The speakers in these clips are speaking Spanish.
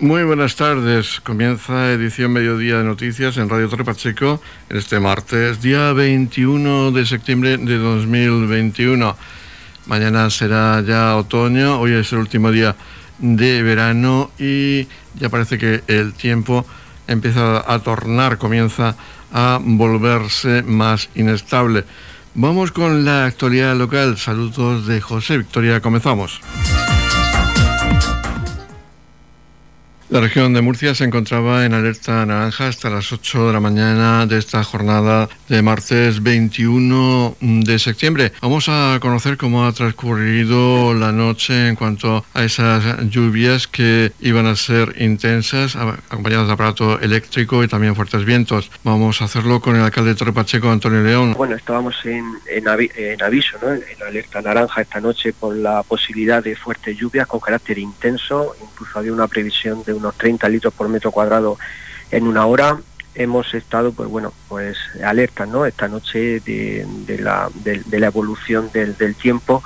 Muy buenas tardes. Comienza edición Mediodía de Noticias en Radio Torre Pacheco este martes, día 21 de septiembre de 2021. Mañana será ya otoño, hoy es el último día de verano y ya parece que el tiempo empieza a tornar, comienza a volverse más inestable. Vamos con la actualidad local. Saludos de José Victoria. Comenzamos. La región de Murcia se encontraba en alerta naranja hasta las 8 de la mañana de esta jornada de martes 21 de septiembre. Vamos a conocer cómo ha transcurrido la noche en cuanto a esas lluvias que iban a ser intensas, acompañadas de aparato eléctrico y también fuertes vientos. Vamos a hacerlo con el alcalde de Torre Pacheco, Antonio León. Bueno, estábamos en, en, aviso, ¿no? en alerta naranja esta noche por la posibilidad de fuertes lluvias con carácter intenso. Incluso había una previsión de unos 30 litros por metro cuadrado en una hora. Hemos estado, pues bueno, pues alerta, ¿no? Esta noche de, la, de, la, evolución del, tiempo.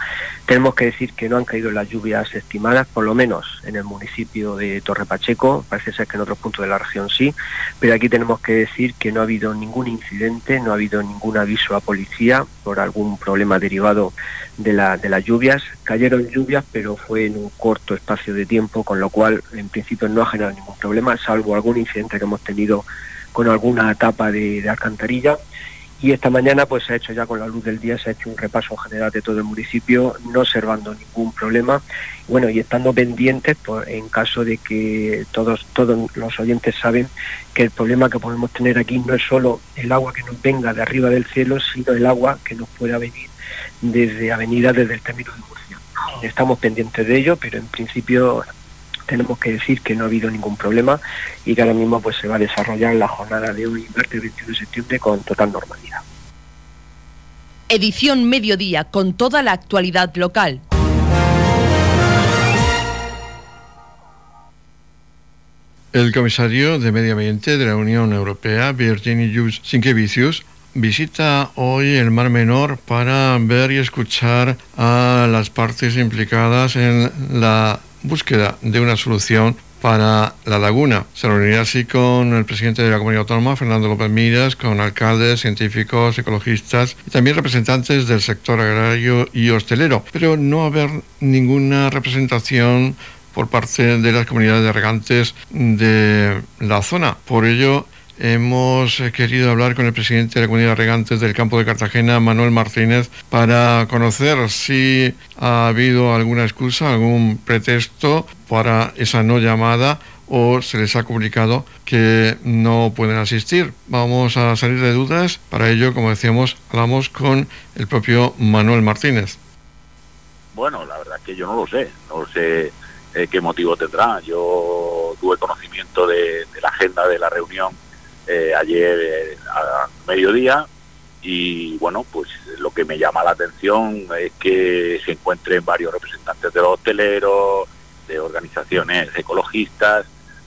Tenemos que decir que no han caído las lluvias estimadas, por lo menos en el municipio de Torre Pacheco. Parece ser que en otros puntos de la región sí, pero aquí tenemos que decir que no ha habido ningún incidente, no ha habido ningún aviso a policía por algún problema derivado de, la, de las lluvias. Cayeron lluvias, pero fue en un corto espacio de tiempo, con lo cual en principio no ha generado ningún problema, salvo algún incidente que hemos tenido con alguna etapa de, alcantarilla. Y esta mañana pues se ha hecho ya con la luz del día, se ha hecho un repaso general de todo el municipio, no observando ningún problema. Bueno, y estando pendientes pues, en caso de que todos, todos los oyentes saben que el problema que podemos tener aquí no es solo el agua que nos venga de arriba del cielo, sino el agua que nos pueda venir desde Avenida, desde el término de Murcia. Estamos pendientes de ello, pero en principio tenemos que decir que no ha habido ningún problema y que ahora mismo pues se va a desarrollar la jornada de hoy, martes 21 de septiembre, con total normalidad. Edición Mediodía con toda la actualidad local. El comisario de Medio Ambiente de la Unión Europea, Virginie Sinkevicius, visita hoy el Mar Menor para ver y escuchar a las partes implicadas en la búsqueda de una solución para la laguna. Se reunirá así con el presidente de la comunidad autónoma, Fernando López Miras, con alcaldes, científicos, ecologistas y también representantes del sector agrario y hostelero. Pero no haber ninguna representación por parte de las comunidades de regantes de la zona. Por ello, Hemos eh, querido hablar con el presidente de la Comunidad de Regantes del campo de Cartagena, Manuel Martínez, para conocer si ha habido alguna excusa, algún pretexto para esa no llamada o se les ha comunicado que no pueden asistir. Vamos a salir de dudas. Para ello, como decíamos, hablamos con el propio Manuel Martínez. Bueno, la verdad es que yo no lo sé. No sé eh, qué motivo tendrá. Yo tuve conocimiento de la agenda de la reunión eh, ayer eh, a mediodía y bueno, pues lo que me llama la atención es que se encuentren varios representantes de los hosteleros, de organizaciones ecologistas,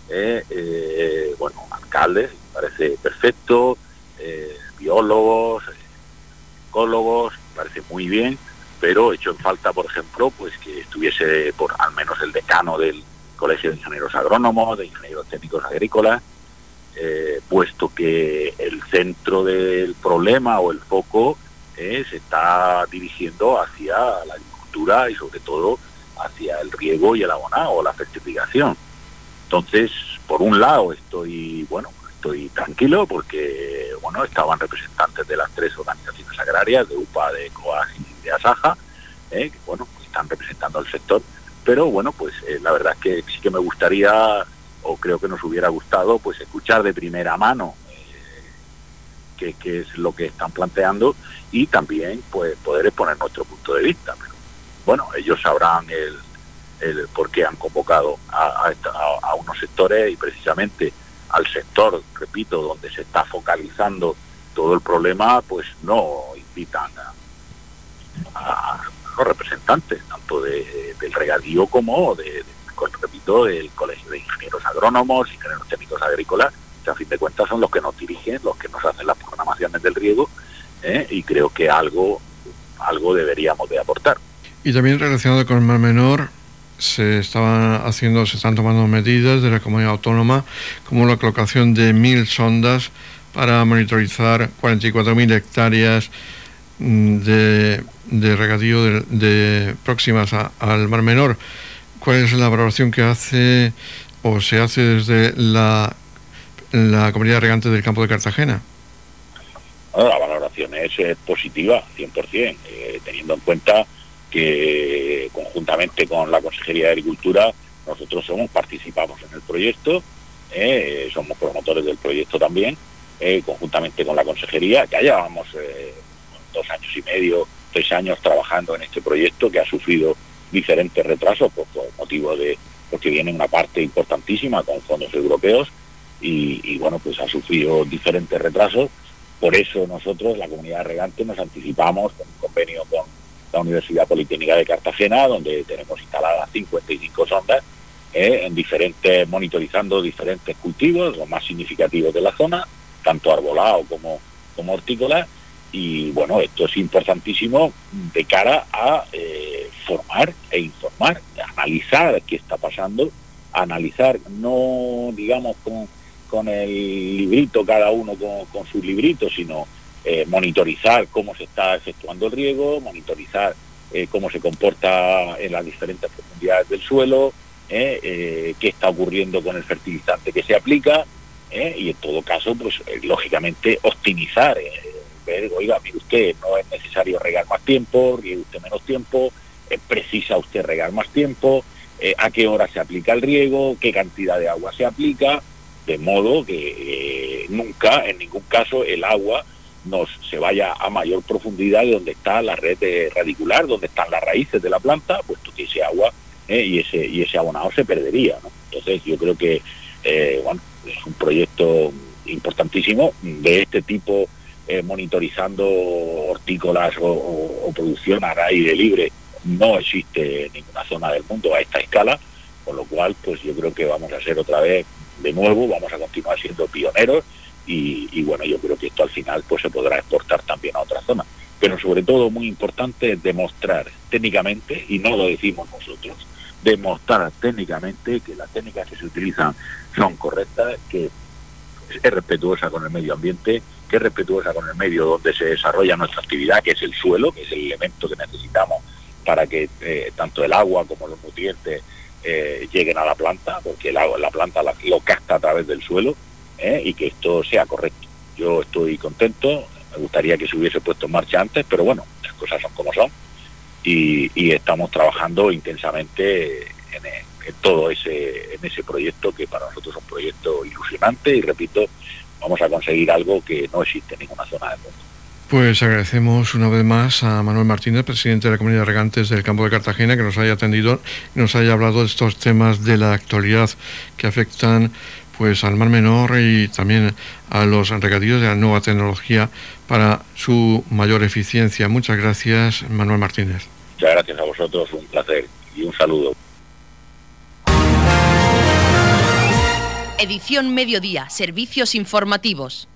eh, bueno, alcaldes, parece perfecto, biólogos, ecólogos, parece muy bien, pero hecho en falta, por ejemplo, pues que estuviese por al menos el decano del Colegio de Ingenieros Agrónomos, de Ingenieros Técnicos Agrícolas, eh, puesto que el centro del problema o el foco eh, se está dirigiendo hacia la agricultura y sobre todo hacia el riego y el abonado o la fertilización. Entonces, por un lado estoy, bueno, estoy tranquilo porque, bueno, estaban representantes de las tres organizaciones agrarias, de UPA, de COAS y de ASAJA, eh, que, bueno, están representando al sector, pero bueno, pues la verdad es que sí que me gustaría o creo que nos hubiera gustado pues escuchar de primera mano eh, qué, es lo que están planteando y también pues poder exponer nuestro punto de vista. Pero, bueno, ellos sabrán el, el por qué han convocado a, a, unos sectores y precisamente al sector, repito, donde se está focalizando todo el problema, pues no invitan a, los representantes, tanto de, del regadío como de repito, el Colegio de Ingenieros Agrónomos, Ingenieros Técnicos Agrícolas, que a fin de cuentas son los que nos dirigen, los que nos hacen las programaciones del riego, ¿eh? y creo que algo, algo deberíamos de aportar. Y también relacionado con el Mar Menor, se estaban haciendo, se están tomando medidas de la comunidad autónoma, como la colocación de mil sondas para monitorizar 44.000 hectáreas mm, de, regadío de, próximas al Mar Menor. ¿Cuál es la valoración que hace o se hace desde la, la comunidad regante del campo de Cartagena? la valoración es, positiva, 100%, eh, teniendo en cuenta que conjuntamente con la Consejería de Agricultura nosotros somos, participamos en el proyecto, eh, somos promotores del proyecto también, eh, conjuntamente con la Consejería, ya llevamos dos años y medio, tres años trabajando en este proyecto que ha sufrido diferentes retrasos por, motivo de porque viene una parte importantísima con fondos europeos y, bueno pues ha sufrido diferentes retrasos. Por eso nosotros la comunidad regante nos anticipamos con un convenio con la Universidad Politécnica de Cartagena donde tenemos instaladas 55 sondas eh, en diferentes monitorizando diferentes cultivos los más significativos de la zona tanto arbolado como como hortícola. Y bueno, esto es importantísimo de cara a eh, formar e informar, analizar qué está pasando, analizar, no digamos con, con el librito, cada uno con, su librito, sino eh, monitorizar cómo se está efectuando el riego, monitorizar eh, cómo se comporta en las diferentes profundidades del suelo, qué está ocurriendo con el fertilizante que se aplica, y en todo caso, pues lógicamente optimizar oiga, mire usted, no es necesario regar más tiempo, riegue usted menos tiempo, eh, precisa usted regar más tiempo, eh, a qué hora se aplica el riego, qué cantidad de agua se aplica, de modo que eh, nunca, en ningún caso, el agua nos se vaya a mayor profundidad de donde está la red radicular, donde están las raíces de la planta, puesto que ese agua y ese y ese abonado se perdería. Entonces yo creo que bueno, es un proyecto importantísimo de este tipo eh, monitorizando hortícolas o, producción a aire libre. No existe ninguna zona del mundo a esta escala, con lo cual pues yo creo que vamos a ser otra vez de nuevo, vamos a continuar siendo pioneros y, bueno, yo creo que esto al final pues se podrá exportar también a otras zonas. Pero sobre todo muy importante es demostrar técnicamente, y no lo decimos nosotros, demostrar técnicamente que las técnicas que se utilizan son correctas, que es respetuosa con el medio ambiente, que es respetuosa con el medio donde se desarrolla nuestra actividad, que es el suelo, que es el elemento que necesitamos para que eh, tanto el agua como los nutrientes eh, lleguen a la planta, porque el agua, la planta lo capta a través del suelo eh, y que esto sea correcto. Yo estoy contento, me gustaría que se hubiese puesto en marcha antes, pero bueno, las cosas son como son y, estamos trabajando intensamente en, en, todo ese, en ese proyecto que para nosotros es un proyecto ilusionante y repito, vamos a conseguir algo que no existe en ninguna zona del mundo. Pues agradecemos una vez más a Manuel Martínez, presidente de la Comunidad de Regantes del Campo de Cartagena, que nos haya atendido y nos haya hablado de estos temas de la actualidad que afectan pues al Mar Menor y también a los regadíos de la nueva tecnología para su mayor eficiencia. Muchas gracias, Manuel Martínez. Muchas gracias a vosotros, un placer y un saludo. Edición Mediodía, Servicios Informativos.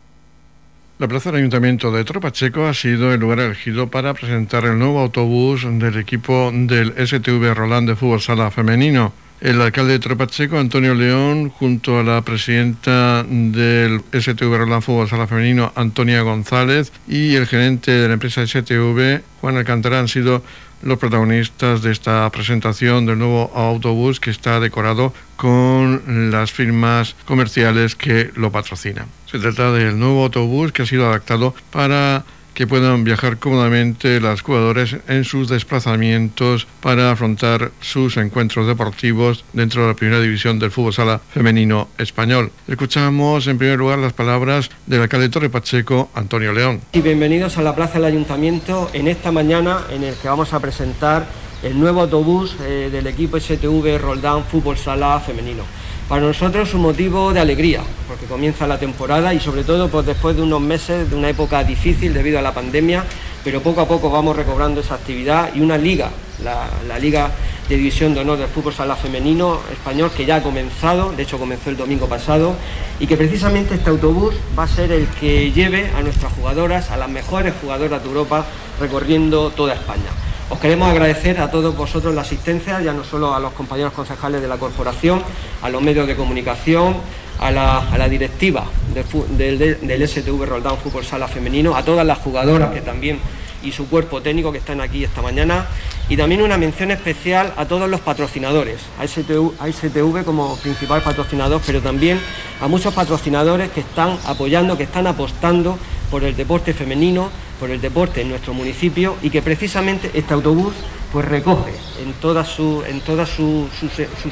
La plaza del Ayuntamiento de Tropacheco ha sido el lugar elegido para presentar el nuevo autobús del equipo del STV Roland de Fútbol Sala Femenino. El alcalde de Tropacheco, Antonio León, junto a la presidenta del STV Roland Fútbol Sala Femenino, Antonia González, y el gerente de la empresa STV, Juan Alcántara, han sido los protagonistas de esta presentación del nuevo autobús que está decorado con las firmas comerciales que lo patrocinan. Se trata del nuevo autobús que ha sido adaptado para que puedan viajar cómodamente las jugadoras en sus desplazamientos para afrontar sus encuentros deportivos dentro de la primera división del fútbol sala femenino español. Escuchamos en primer lugar las palabras del alcalde Torre Pacheco, Antonio León. Y bienvenidos a la Plaza del Ayuntamiento en esta mañana en el que vamos a presentar el nuevo autobús eh, del equipo STV Roldán Fútbol Sala Femenino. Para nosotros es un motivo de alegría, porque comienza la temporada y sobre todo pues, después de unos meses de una época difícil debido a la pandemia, pero poco a poco vamos recobrando esa actividad y una liga, la, Liga de División de Honor del Fútbol Sala Femenino Español, que ya ha comenzado, de hecho comenzó el domingo pasado, y que precisamente este autobús va a ser el que lleve a nuestras jugadoras, a las mejores jugadoras de Europa, recorriendo toda España. Os queremos agradecer a todos vosotros la asistencia, ya no solo a los compañeros concejales de la corporación, a los medios de comunicación, a la, directiva del, STV Roldán Fútbol Sala Femenino, a todas las jugadoras que también y su cuerpo técnico que están aquí esta mañana. Y también una mención especial a todos los patrocinadores, a STV, como principal patrocinador, pero también a muchos patrocinadores que están apoyando, que están apostando por el deporte femenino, por el deporte en nuestro municipio y que precisamente este autobús pues recoge en toda su en toda su,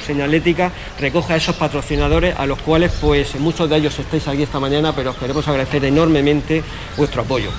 señalética recoge a esos patrocinadores a los cuales pues muchos de ellos estáis aquí esta mañana pero os queremos agradecer enormemente vuestro apoyo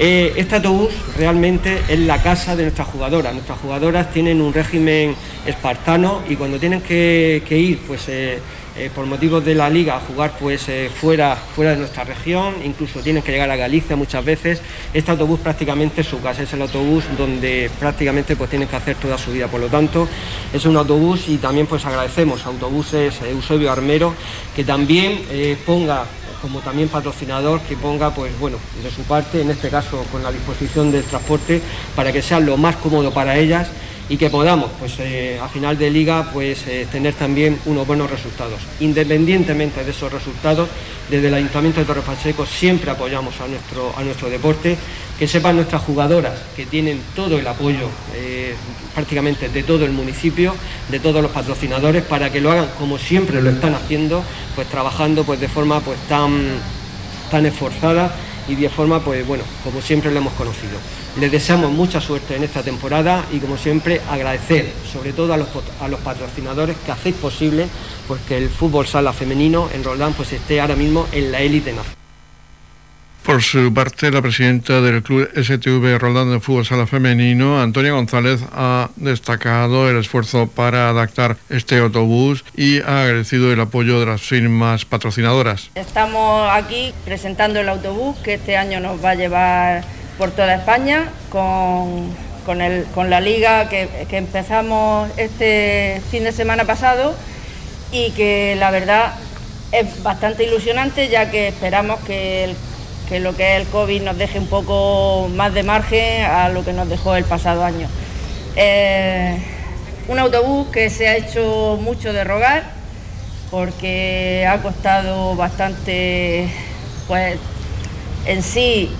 eh, este autobús realmente es la casa de nuestras jugadoras. Nuestras jugadoras tienen un régimen espartano y cuando tienen que, ir pues, eh, eh, por motivos de la liga a jugar pues, fuera, fuera de nuestra región, incluso tienen que llegar a Galicia muchas veces, este autobús prácticamente es su casa, es el autobús donde prácticamente pues, tienen que hacer toda su vida. Por lo tanto, es un autobús y también pues agradecemos a Autobuses Eusebio Armero que también ponga como también patrocinador que ponga pues bueno de su parte en este caso con la disposición del transporte para que sea lo más cómodo para ellas y que podamos pues eh, a final de liga pues eh, tener también unos buenos resultados. Independientemente de esos resultados desde el Ayuntamiento de Torre Pacheco siempre apoyamos a nuestro a nuestro deporte. Que sepan nuestras jugadoras que tienen todo el apoyo eh, prácticamente de todo el municipio, de todos los patrocinadores, para que lo hagan como siempre lo están haciendo, pues trabajando pues de forma pues tan, tan esforzada y de forma pues bueno, como siempre lo hemos conocido. Les deseamos mucha suerte en esta temporada y como siempre agradecer sobre todo a los, a los patrocinadores que hacéis posible pues que el fútbol sala femenino en Roldán pues esté ahora mismo en la élite nacional. Por su parte, la presidenta del club STV Roldán de Fútbol Sala Femenino, Antonia González, ha destacado el esfuerzo para adaptar este autobús y ha agradecido el apoyo de las firmas patrocinadoras. Estamos aquí presentando el autobús que este año nos va a llevar por toda España con, la liga que, que empezamos este fin de semana pasado y que la verdad es bastante ilusionante ya que esperamos que el que lo que es el COVID nos deje un poco más de margen a lo que nos dejó el pasado año. Eh, un autobús que se ha hecho mucho de rogar porque ha costado bastante, pues en sí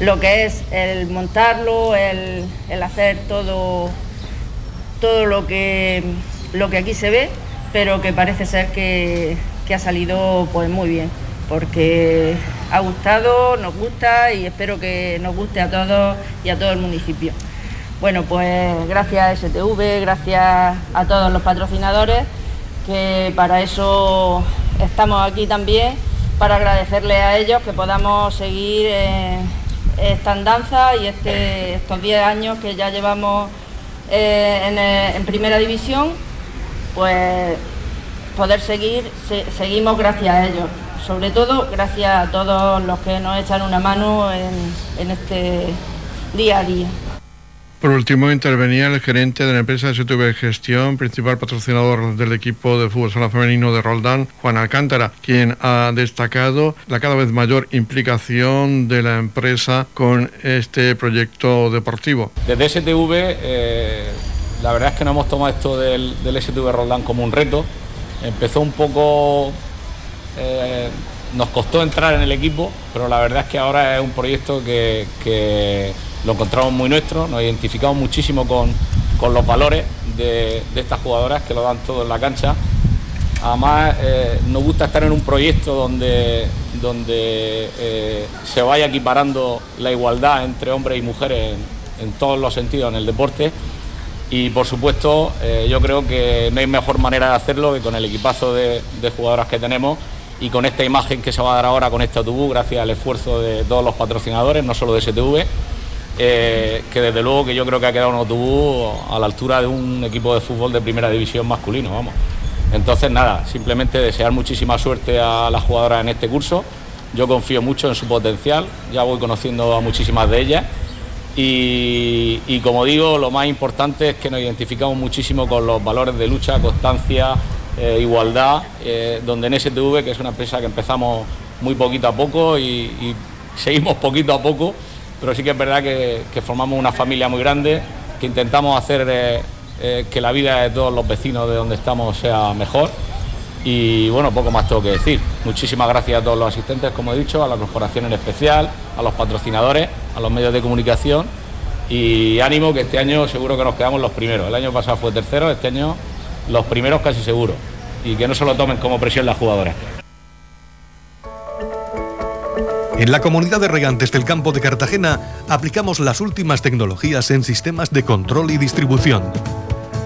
lo que es el montarlo, el, hacer todo, todo lo que, lo que aquí se ve, pero que parece ser que, que ha salido pues muy bien porque ha gustado, nos gusta y espero que nos guste a todos y a todo el municipio. Bueno, pues gracias a STV, gracias a todos los patrocinadores, que para eso estamos aquí también, para agradecerles a ellos que podamos seguir esta andanza y este, estos 10 años que ya llevamos eh, en, primera división, pues poder seguir, seguimos gracias a ellos sobre todo gracias a todos los que nos echan una mano en, este día a día. Por último, intervenía el gerente de la empresa STV Gestión, principal patrocinador del equipo de fútbol sala femenino de Roldán, Juan Alcántara, quien ha destacado la cada vez mayor implicación de la empresa con este proyecto deportivo. Desde STV, eh, la verdad es que no hemos tomado esto del, del STV Roldán como un reto. Empezó un poco eh, nos costó entrar en el equipo, pero la verdad es que ahora es un proyecto que, lo encontramos muy nuestro, nos identificamos muchísimo con, los valores de, estas jugadoras que lo dan todo en la cancha. Además, eh, nos gusta estar en un proyecto donde, eh, se vaya equiparando la igualdad entre hombres y mujeres en, todos los sentidos en el deporte. Y por supuesto, yo creo que no hay mejor manera de hacerlo que con el equipazo de jugadoras que tenemos y con esta imagen que se va a dar ahora con este autobús, gracias al esfuerzo de todos los patrocinadores, no solo de STV, eh, que desde luego que yo creo que ha quedado un autobús a la altura de un equipo de fútbol de primera división masculino, vamos. Entonces nada, simplemente desear muchísima suerte a las jugadoras en este curso. Yo confío mucho en su potencial, ya voy conociendo a muchísimas de ellas. Y, y como digo, lo más importante es que nos identificamos muchísimo con los valores de lucha, constancia, eh, igualdad, eh, donde en STV, que es una empresa que empezamos muy poquito a poco y, seguimos poquito a poco, pero sí que es verdad que, formamos una familia muy grande, que intentamos hacer eh, que la vida de todos los vecinos de donde estamos sea mejor. Y bueno, poco más tengo que decir. Muchísimas gracias a todos los asistentes, como he dicho, a la corporación en especial, a los patrocinadores, a los medios de comunicación y ánimo que este año seguro que nos quedamos los primeros. El año pasado fue tercero, este año los primeros casi seguro. Y que no se lo tomen como presión las jugadoras. En la comunidad de regantes del campo de Cartagena aplicamos las últimas tecnologías en sistemas de control y distribución,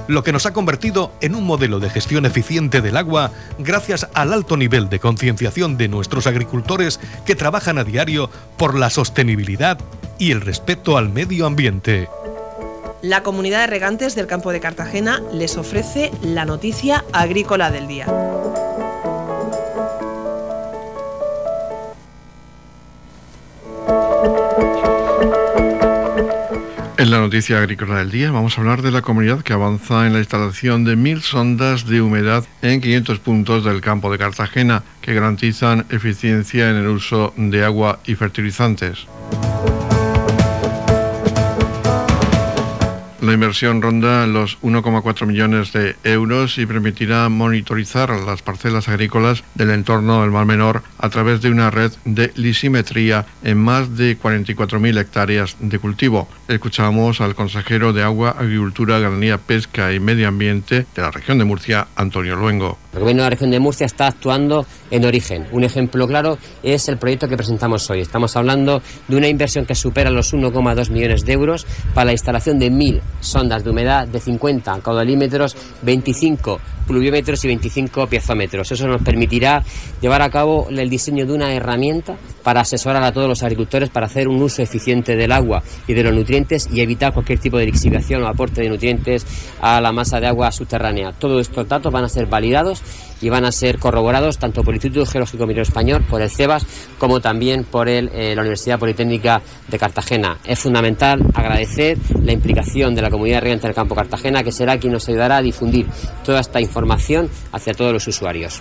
lo que nos ha convertido en un modelo de gestión eficiente del agua gracias al alto nivel de concienciación de nuestros agricultores que trabajan a diario por la sostenibilidad y el respeto al medio ambiente. La comunidad de regantes del campo de Cartagena les ofrece la noticia agrícola del día. En la noticia agrícola del día vamos a hablar de la comunidad que avanza en la instalación de mil sondas de humedad en 500 puntos del campo de Cartagena que garantizan eficiencia en el uso de agua y fertilizantes. La inversión ronda los 1,4 millones de euros y permitirá monitorizar las parcelas agrícolas del entorno del Mar Menor a través de una red de lisimetría en más de 44.000 hectáreas de cultivo. Escuchamos al consejero de Agua, Agricultura, Ganadería, Pesca y Medio Ambiente de la región de Murcia, Antonio Luengo. El gobierno de la región de Murcia está actuando en origen. Un ejemplo claro es el proyecto que presentamos hoy. Estamos hablando de una inversión que supera los 1,2 millones de euros para la instalación de mil sondas de humedad de 50 caudalímetros, 25 pluviómetros y 25 piezómetros. Eso nos permitirá llevar a cabo el diseño de una herramienta para asesorar a todos los agricultores para hacer un uso eficiente del agua y de los nutrientes y evitar cualquier tipo de lixiviación o aporte de nutrientes a la masa de agua subterránea. Todos estos datos van a ser validados y van a ser corroborados tanto por el Instituto Geológico Minero Español, por el CEBAS, como también por el, eh, la Universidad Politécnica de Cartagena. Es fundamental agradecer la implicación de la comunidad regente del campo Cartagena, que será quien nos ayudará a difundir toda esta información hacia todos los usuarios.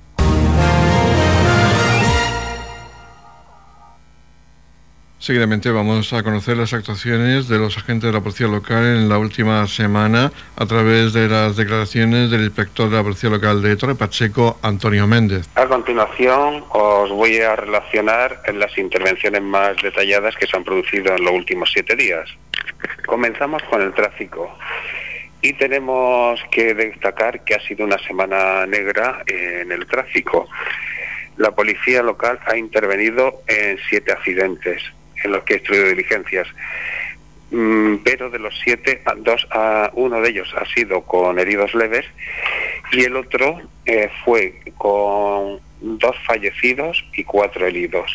Seguidamente vamos a conocer las actuaciones de los agentes de la policía local en la última semana a través de las declaraciones del inspector de la policía local de Torre Pacheco, Antonio Méndez. A continuación os voy a relacionar las intervenciones más detalladas que se han producido en los últimos siete días. Comenzamos con el tráfico. Y tenemos que destacar que ha sido una semana negra en el tráfico. La policía local ha intervenido en siete accidentes en los que he instruido diligencias. Mm, pero de los siete, dos, uno de ellos ha sido con heridos leves y el otro eh, fue con dos fallecidos y cuatro heridos.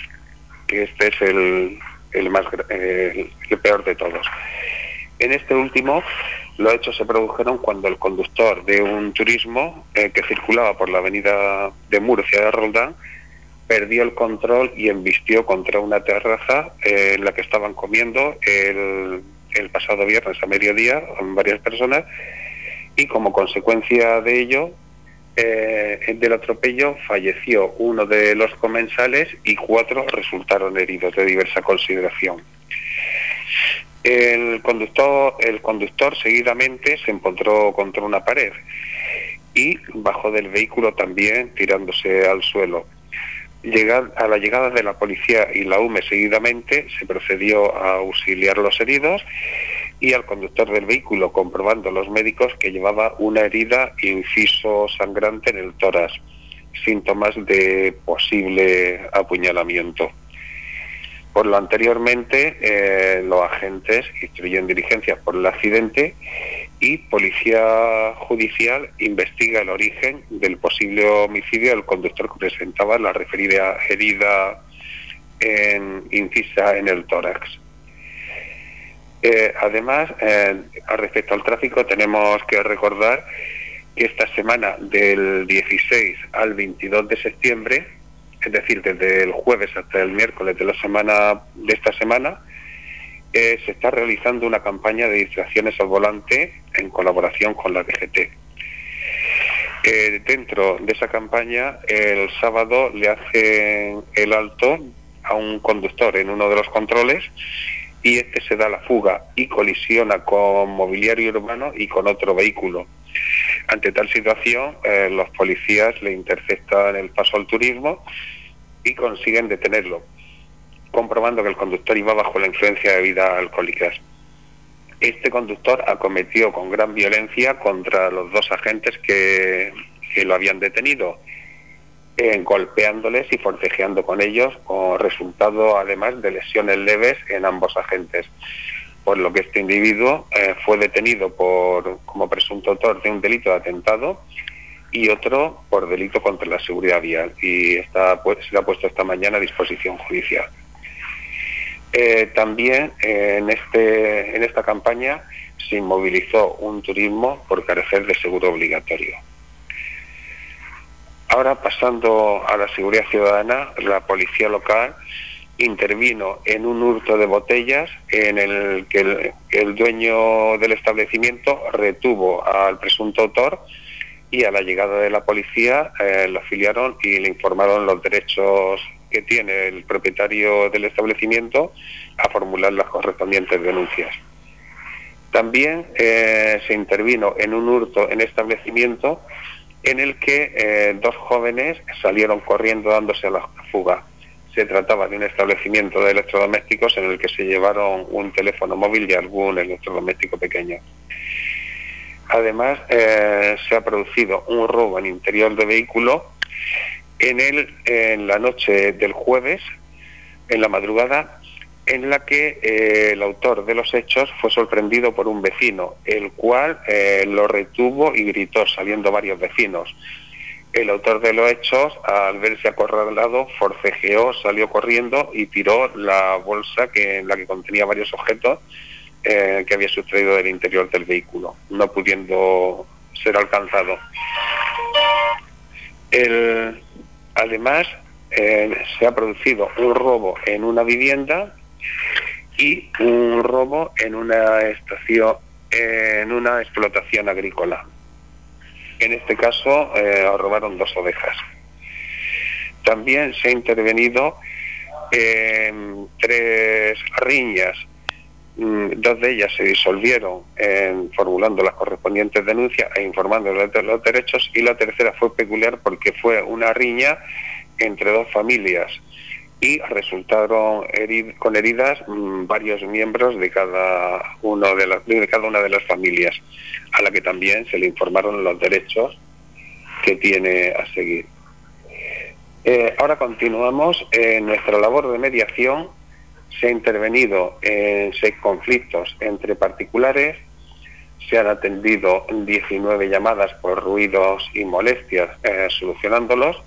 Que este es el, el más el, peor de todos. En este último, los hechos se produjeron cuando el conductor de un turismo eh, que circulaba por la avenida de Murcia de Roldán perdió el control y embistió contra una terraza eh, en la que estaban comiendo el, pasado viernes a mediodía varias personas y como consecuencia de ello eh, del atropello falleció uno de los comensales y cuatro resultaron heridos de diversa consideración. El conductor, el conductor seguidamente se encontró contra una pared y bajó del vehículo también tirándose al suelo a la llegada de la policía y la UME seguidamente se procedió a auxiliar los heridos y al conductor del vehículo, comprobando los médicos que llevaba una herida inciso sangrante en el tórax, síntomas de posible apuñalamiento. Por lo anteriormente, eh, los agentes instruyen diligencias por el accidente y Policía Judicial investiga el origen del posible homicidio del conductor que presentaba la referida herida en, incisa en el tórax. Eh, además, eh, respecto al tráfico, tenemos que recordar que esta semana del 16 al 22 de septiembre, es decir, desde el jueves hasta el miércoles de la semana de esta semana, eh, se está realizando una campaña de distracciones al volante en colaboración con la DGT. Eh, dentro de esa campaña, el sábado le hacen el alto a un conductor en uno de los controles y este se da la fuga y colisiona con mobiliario urbano y con otro vehículo. Ante tal situación, eh, los policías le interceptan el paso al turismo y consiguen detenerlo, comprobando que el conductor iba bajo la influencia de bebidas alcohólicas. Este conductor acometió con gran violencia contra los dos agentes que, lo habían detenido, eh, golpeándoles y forcejeando con ellos, con resultado además de lesiones leves en ambos agentes por lo que este individuo eh, fue detenido por, como presunto autor de un delito de atentado y otro por delito contra la seguridad vial y está, pues, se le ha puesto esta mañana a disposición judicial. Eh, también eh, en, este, en esta campaña se inmovilizó un turismo por carecer de seguro obligatorio. Ahora pasando a la seguridad ciudadana, la policía local intervino en un hurto de botellas en el que el, dueño del establecimiento retuvo al presunto autor y a la llegada de la policía eh, lo afiliaron y le informaron los derechos que tiene el propietario del establecimiento a formular las correspondientes denuncias. También eh, se intervino en un hurto en establecimiento en el que eh, dos jóvenes salieron corriendo dándose a la fuga se trataba de un establecimiento de electrodomésticos en el que se llevaron un teléfono móvil y algún electrodoméstico pequeño. Además, eh, se ha producido un robo en interior de vehículo en, el, en la noche del jueves, en la madrugada, en la que eh, el autor de los hechos fue sorprendido por un vecino, el cual eh, lo retuvo y gritó, saliendo varios vecinos. El autor de los hechos, al verse acorralado, forcejeó, salió corriendo y tiró la bolsa que, en la que contenía varios objetos eh, que había sustraído del interior del vehículo, no pudiendo ser alcanzado. Además, eh, se ha producido un robo en una vivienda y un robo en una estación, en una explotación agrícola. En este caso eh, robaron dos ovejas. También se ha intervenido en tres riñas. Mm, dos de ellas se disolvieron en, formulando las correspondientes denuncias e informando de los derechos y la tercera fue peculiar porque fue una riña entre dos familias y resultaron con heridas mm, varios miembros de cada uno de, de cada una de las familias a la que también se le informaron los derechos que tiene a seguir. Eh, ahora continuamos en nuestra labor de mediación. Se ha intervenido en seis conflictos entre particulares, se han atendido 19 llamadas por ruidos y molestias eh, solucionándolos,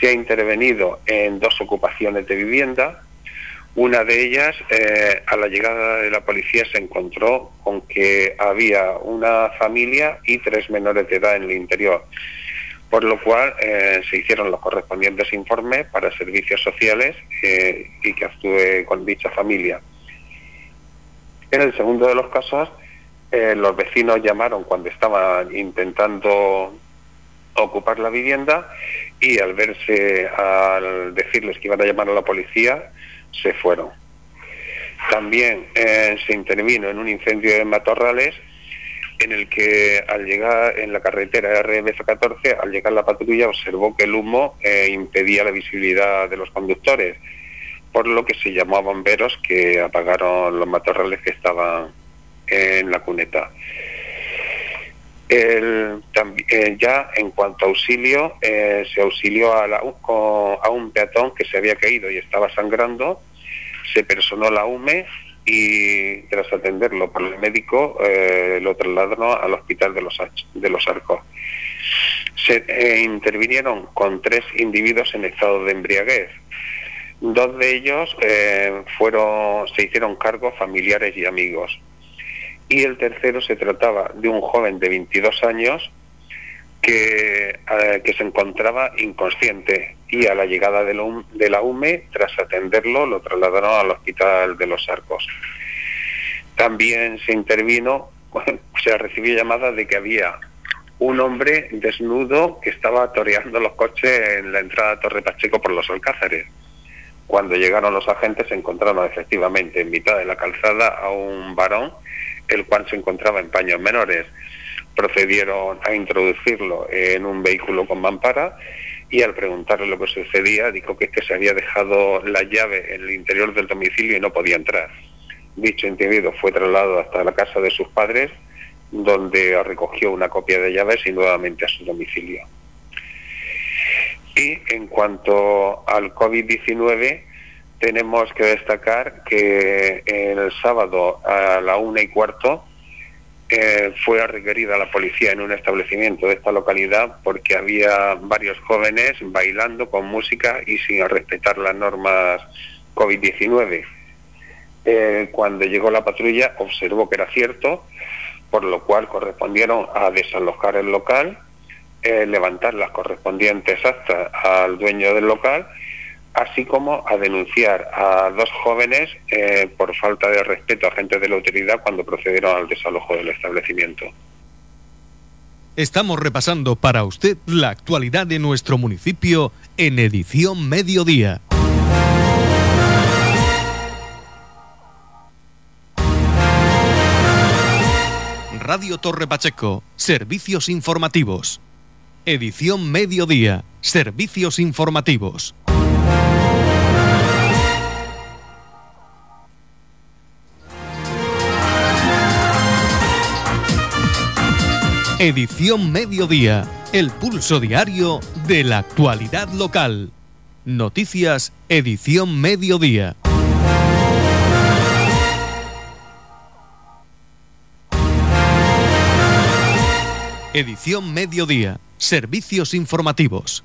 se ha intervenido en dos ocupaciones de vivienda, una de ellas, eh, a la llegada de la policía, se encontró con que había una familia y tres menores de edad en el interior, por lo cual eh, se hicieron los correspondientes informes para servicios sociales eh, y que actúe con dicha familia. En el segundo de los casos, los vecinos llamaron cuando estaban intentando ocupar la vivienda y al verse, al decirles que iban a llamar a la policía, se fueron. También eh, se intervino en un incendio de matorrales en el que al llegar en la carretera RMF14, al llegar la patrulla observó que el humo eh, impedía la visibilidad de los conductores, por lo que se llamó a bomberos que apagaron los matorrales que estaban en la cuneta. El, eh, ya en cuanto a auxilio, eh, se auxilió a, a, un peatón que se había caído y estaba sangrando, se personó la UME y tras atenderlo por el médico eh, lo trasladaron al hospital de los, de los Arcos. Se intervinieron con tres individuos en estado de embriaguez. Dos de ellos eh, fueron, se hicieron cargo familiares y amigos. Y el tercero se trataba de un joven de 22 años que, eh, que se encontraba inconsciente y a la llegada de, de la UME, tras atenderlo, lo trasladaron al hospital de los Arcos. También se intervino, se recibió llamada de que había un hombre desnudo que estaba toreando los coches en la entrada a Torre Pacheco por los Alcázares. Cuando llegaron los agentes se encontraron efectivamente en mitad de la calzada a un varón, el cual se encontraba en paños menores. Procedieron a introducirlo en un vehículo con mampara y al preguntarle lo que sucedía dijo que, que se había dejado la llave en el interior del domicilio y no podía entrar. Dicho individuo fue trasladado hasta la casa de sus padres, donde recogió una copia de llaves y nuevamente a su domicilio. Y en cuanto al COVID-19, tenemos que destacar que el sábado a la una y cuarto eh, fue requerida la policía en un establecimiento de esta localidad porque había varios jóvenes bailando con música y sin respetar las normas COVID-19. Eh, cuando llegó la patrulla observó que era cierto, por lo cual correspondieron a desalojar el local eh, levantar las correspondientes actas al dueño del local, así como a denunciar a dos jóvenes eh, por falta de respeto a agentes de la autoridad cuando procedieron al desalojo del establecimiento. Estamos repasando para usted la actualidad de nuestro municipio en edición mediodía. Radio Torre Pacheco, servicios informativos. Edición Mediodía. Servicios informativos. Edición Mediodía. El pulso diario de la actualidad local. Noticias. Edición Mediodía. Edición Mediodía. Servicios informativos.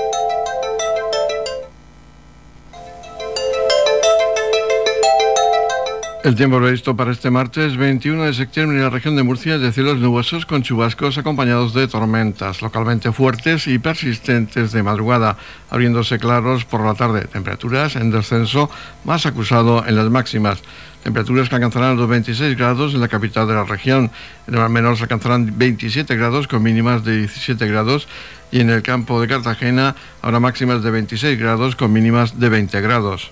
El tiempo previsto para este martes 21 de septiembre en la región de Murcia es de cielos nubosos con chubascos acompañados de tormentas localmente fuertes y persistentes de madrugada, abriéndose claros por la tarde. Temperaturas en descenso más acusado en las máximas. Temperaturas que alcanzarán los 26 grados en la capital de la región. En el mar menor se alcanzarán 27 grados con mínimas de 17 grados y en el campo de Cartagena habrá máximas de 26 grados con mínimas de 20 grados.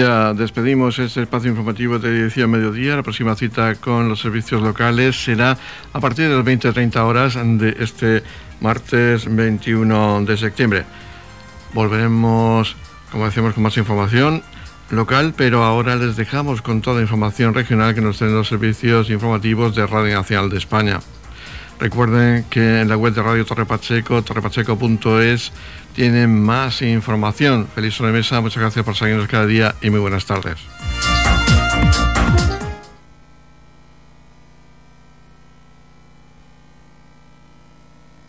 Ya despedimos este espacio informativo de edición mediodía. La próxima cita con los servicios locales será a partir de las 20-30 horas de este martes 21 de septiembre. Volveremos, como decíamos, con más información local, pero ahora les dejamos con toda la información regional que nos tienen los servicios informativos de Radio Nacional de España. Recuerden que en la web de Radio Torre Pacheco, torrepacheco.es, tienen más información. Feliz sobremesa, muchas gracias por seguirnos cada día y muy buenas tardes.